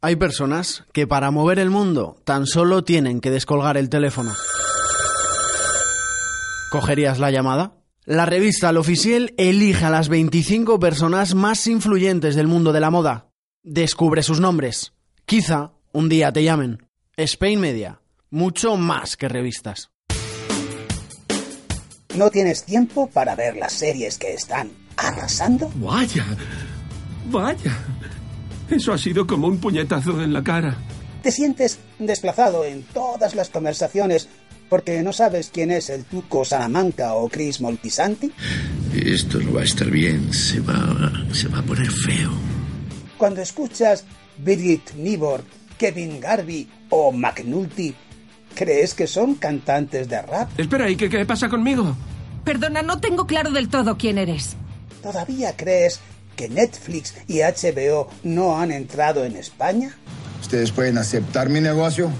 Hay personas que para mover el mundo tan solo tienen que descolgar el teléfono. ¿Cogerías la llamada? La revista Al Oficial elige a las 25 personas más influyentes del mundo de la moda. Descubre sus nombres. Quizá un día te llamen. Spain Media. Mucho más que revistas. ¿No tienes tiempo para ver las series que están arrasando? Vaya, vaya. Eso ha sido como un puñetazo en la cara. ¿Te sientes desplazado en todas las conversaciones porque no sabes quién es el Tuco Salamanca o Chris Moltisanti? Esto no va a estar bien, se va, se va a poner feo. Cuando escuchas Birgit Nibor, Kevin Garvey o McNulty, ¿crees que son cantantes de rap? Espera, ¿y qué, qué pasa conmigo? Perdona, no tengo claro del todo quién eres. ¿Todavía crees que Netflix y HBO no han entrado en España? Ustedes pueden aceptar mi negocio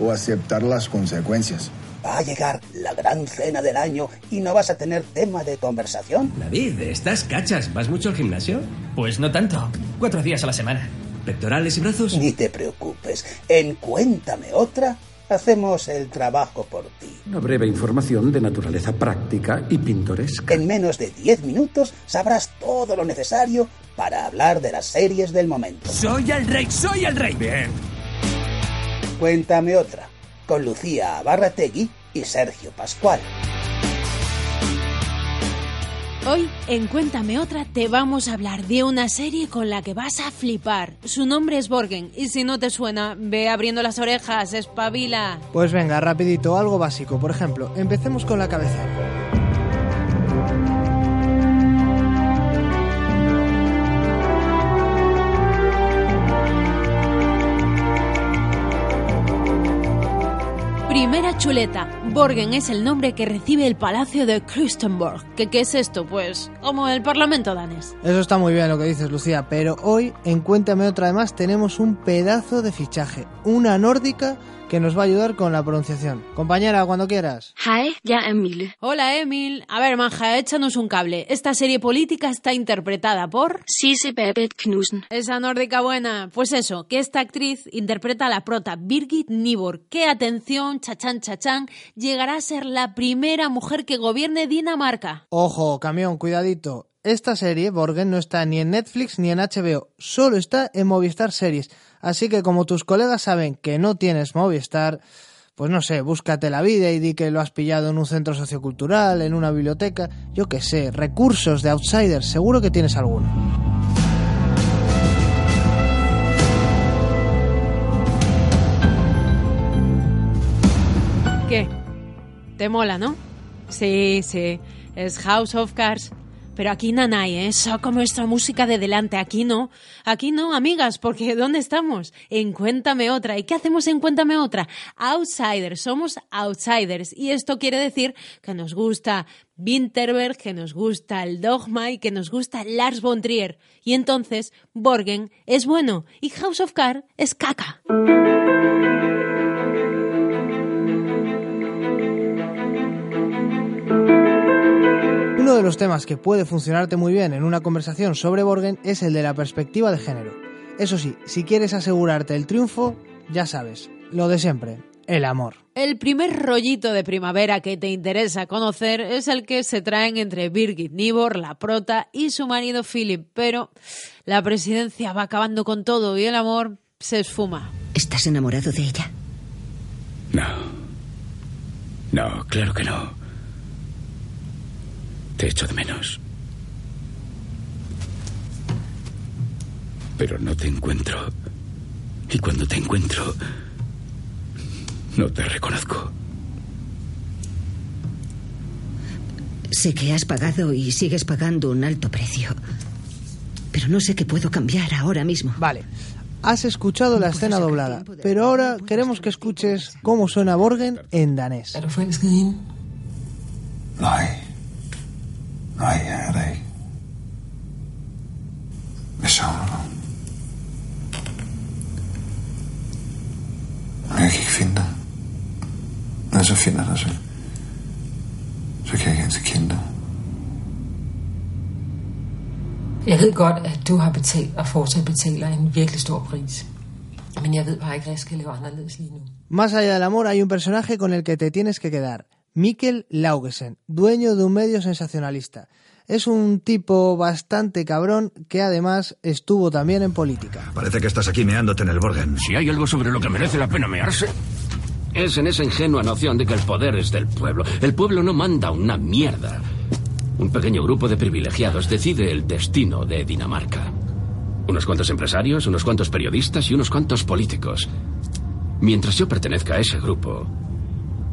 o aceptar las consecuencias. Va a llegar la gran cena del año y no vas a tener tema de conversación. David, ¿estás cachas? ¿Vas mucho al gimnasio? Pues no tanto. Cuatro días a la semana. ¿Pectorales y brazos? Ni te preocupes. En Cuéntame otra, hacemos el trabajo por ti. Una breve información de naturaleza práctica y pintoresca. En menos de 10 minutos sabrás todo lo necesario para hablar de las series del momento. ¡Soy el rey! ¡Soy el rey! Bien. Cuéntame otra, con Lucía Barrategui y Sergio Pascual. Hoy, en Cuéntame Otra, te vamos a hablar de una serie con la que vas a flipar. Su nombre es Borgen, y si no te suena, ve abriendo las orejas, espabila. Pues venga, rapidito, algo básico. Por ejemplo, empecemos con la cabeza. Primera chuleta. Borgen es el nombre que recibe el Palacio de Christenborg. ¿Qué, ¿Qué es esto? Pues como el Parlamento danés. Eso está muy bien lo que dices, Lucía, pero hoy, en Cuéntame otra más, tenemos un pedazo de fichaje. Una nórdica que nos va a ayudar con la pronunciación. Compañera, cuando quieras. Hi, ya Emil. Hola, Emil. A ver, manja, échanos un cable. Esta serie política está interpretada por... Sisi Babette Knudsen. Esa nórdica buena. Pues eso, que esta actriz interpreta a la prota Birgit Nibor, que, atención, chachán, chachán, llegará a ser la primera mujer que gobierne Dinamarca. Ojo, camión, cuidadito. Esta serie, Borgen, no está ni en Netflix ni en HBO, solo está en Movistar Series. Así que como tus colegas saben que no tienes Movistar, pues no sé, búscate la vida y di que lo has pillado en un centro sociocultural, en una biblioteca, yo qué sé, recursos de Outsiders, seguro que tienes alguno. ¿Qué? ¿Te mola, no? Sí, sí, es House of Cards. Pero aquí nanay, ¿eh? Saca nuestra música de delante. Aquí no. Aquí no, amigas, porque ¿dónde estamos? En Cuéntame Otra. ¿Y qué hacemos en Cuéntame Otra? Outsiders. Somos outsiders. Y esto quiere decir que nos gusta Winterberg, que nos gusta el Dogma y que nos gusta Lars von Trier. Y entonces, Borgen es bueno y House of Cards es caca. Los temas que puede funcionarte muy bien en una conversación sobre Borgen es el de la perspectiva de género. Eso sí, si quieres asegurarte el triunfo, ya sabes, lo de siempre, el amor. El primer rollito de primavera que te interesa conocer es el que se traen entre Birgit Nibor, la prota, y su marido Philip, pero la presidencia va acabando con todo y el amor se esfuma. ¿Estás enamorado de ella? No. No, claro que no. Te echo de menos. Pero no te encuentro. Y cuando te encuentro, no te reconozco. Sé que has pagado y sigues pagando un alto precio. Pero no sé qué puedo cambiar ahora mismo. Vale. has escuchado la escena doblada, pero ahora queremos que escuches cómo suena Borgen en danés. Nej. Jeg er der ikke. Jeg savner dig. Men jeg kan ikke finde dig. Når jeg så finder dig, så, så kan jeg ikke altid kende dig. Jeg ved godt, at du har betalt og fortsat betaler en virkelig stor pris. Men jeg ved bare ikke, hvad jeg skal lave anderledes lige nu. Más allá del amor hay un personaje con el que te tienes que quedar. Mikkel Laugesen, dueño de un medio sensacionalista. Es un tipo bastante cabrón que además estuvo también en política. Parece que estás aquí meándote en el Borgen. Si hay algo sobre lo que merece la pena mearse, es en esa ingenua noción de que el poder es del pueblo. El pueblo no manda una mierda. Un pequeño grupo de privilegiados decide el destino de Dinamarca. Unos cuantos empresarios, unos cuantos periodistas y unos cuantos políticos. Mientras yo pertenezca a ese grupo,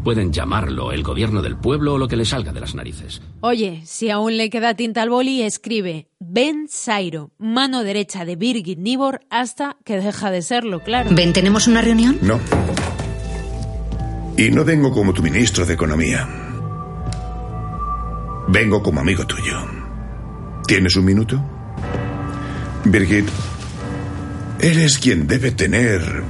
pueden llamarlo el gobierno del pueblo o lo que le salga de las narices. Oye, si aún le queda tinta al boli, escribe Ben Sairo, mano derecha de Birgit Nibor, hasta que deja de serlo, claro. ¿Ven, tenemos una reunión? No. Y no vengo como tu ministro de Economía. Vengo como amigo tuyo. ¿Tienes un minuto? Birgit, eres quien debe tener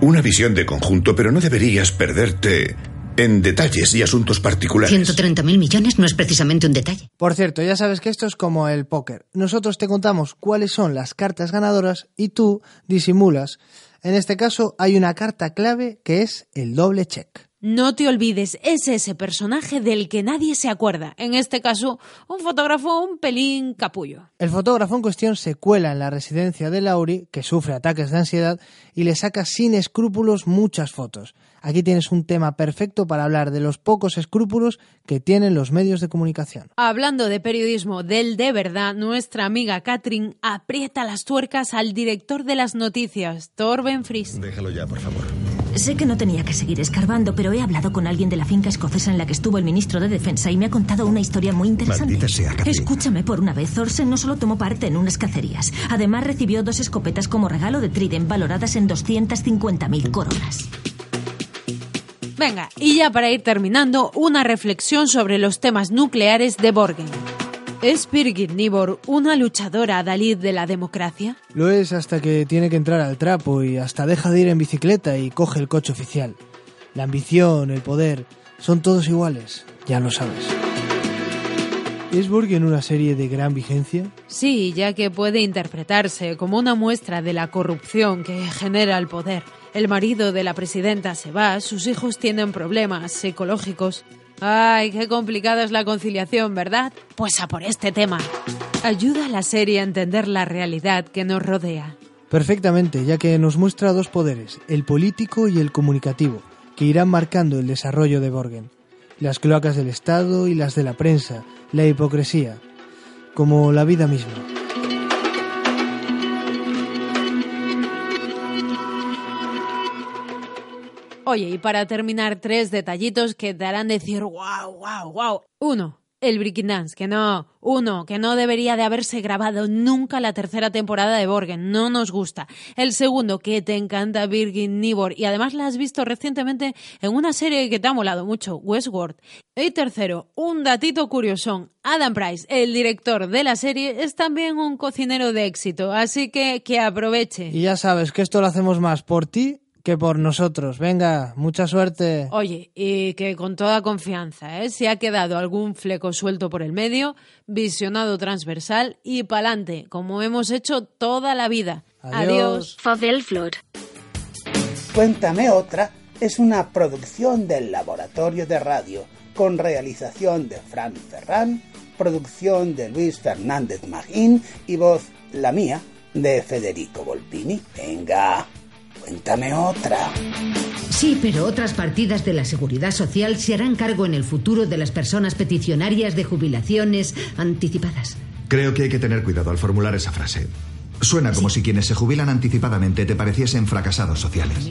una visión de conjunto, pero no deberías perderte en detalles y asuntos particulares. 130.000 millones no es precisamente un detalle. Por cierto, ya sabes que esto es como el póker. Nosotros te contamos cuáles son las cartas ganadoras y tú disimulas. En este caso hay una carta clave que es el doble check. No te olvides, es ese personaje del que nadie se acuerda. En este caso, un fotógrafo un pelín capullo. El fotógrafo en cuestión se cuela en la residencia de Lauri, que sufre ataques de ansiedad, y le saca sin escrúpulos muchas fotos. Aquí tienes un tema perfecto para hablar de los pocos escrúpulos que tienen los medios de comunicación. Hablando de periodismo del de verdad, nuestra amiga Katrin aprieta las tuercas al director de las noticias, Torben Fries. Déjalo ya, por favor. Sé que no tenía que seguir escarbando, pero he hablado con alguien de la finca escocesa en la que estuvo el ministro de Defensa y me ha contado una historia muy interesante. Maldita sea. Escúchame, por una vez, Thorsen no solo tomó parte en unas cacerías, además recibió dos escopetas como regalo de Trident valoradas en 250.000 coronas. Venga, y ya para ir terminando, una reflexión sobre los temas nucleares de Borgen. ¿Es Birgit Nibor una luchadora adalid de la democracia? Lo es hasta que tiene que entrar al trapo y hasta deja de ir en bicicleta y coge el coche oficial. La ambición, el poder, son todos iguales, ya lo sabes. ¿Es Borgen una serie de gran vigencia? Sí, ya que puede interpretarse como una muestra de la corrupción que genera el poder. El marido de la presidenta se va, sus hijos tienen problemas psicológicos. Ay, qué complicada es la conciliación, ¿verdad? Pues a por este tema. Ayuda a la serie a entender la realidad que nos rodea. Perfectamente, ya que nos muestra dos poderes, el político y el comunicativo, que irán marcando el desarrollo de Borgen. Las cloacas del Estado y las de la prensa, la hipocresía, como la vida misma. Oye, y para terminar, tres detallitos que te harán decir wow, wow, wow. Uno, el Breaking Dance, que no. Uno, que no debería de haberse grabado nunca la tercera temporada de Borgen, no nos gusta. El segundo, que te encanta Birgit Nibor y además la has visto recientemente en una serie que te ha molado mucho, Westworld. Y tercero, un datito curiosón. Adam Price, el director de la serie, es también un cocinero de éxito, así que que aproveche. Y ya sabes que esto lo hacemos más por ti que por nosotros. Venga, mucha suerte. Oye, y que con toda confianza, ¿eh? Si ha quedado algún fleco suelto por el medio, visionado transversal y pa'lante, como hemos hecho toda la vida. Adiós. Favelflor. Cuéntame otra es una producción del Laboratorio de Radio, con realización de Fran Ferran, producción de Luis Fernández Magín y voz, la mía, de Federico Volpini. Venga. Cuéntame otra. Sí, pero otras partidas de la Seguridad Social se harán cargo en el futuro de las personas peticionarias de jubilaciones anticipadas. Creo que hay que tener cuidado al formular esa frase. Suena como si quienes se jubilan anticipadamente te pareciesen fracasados sociales.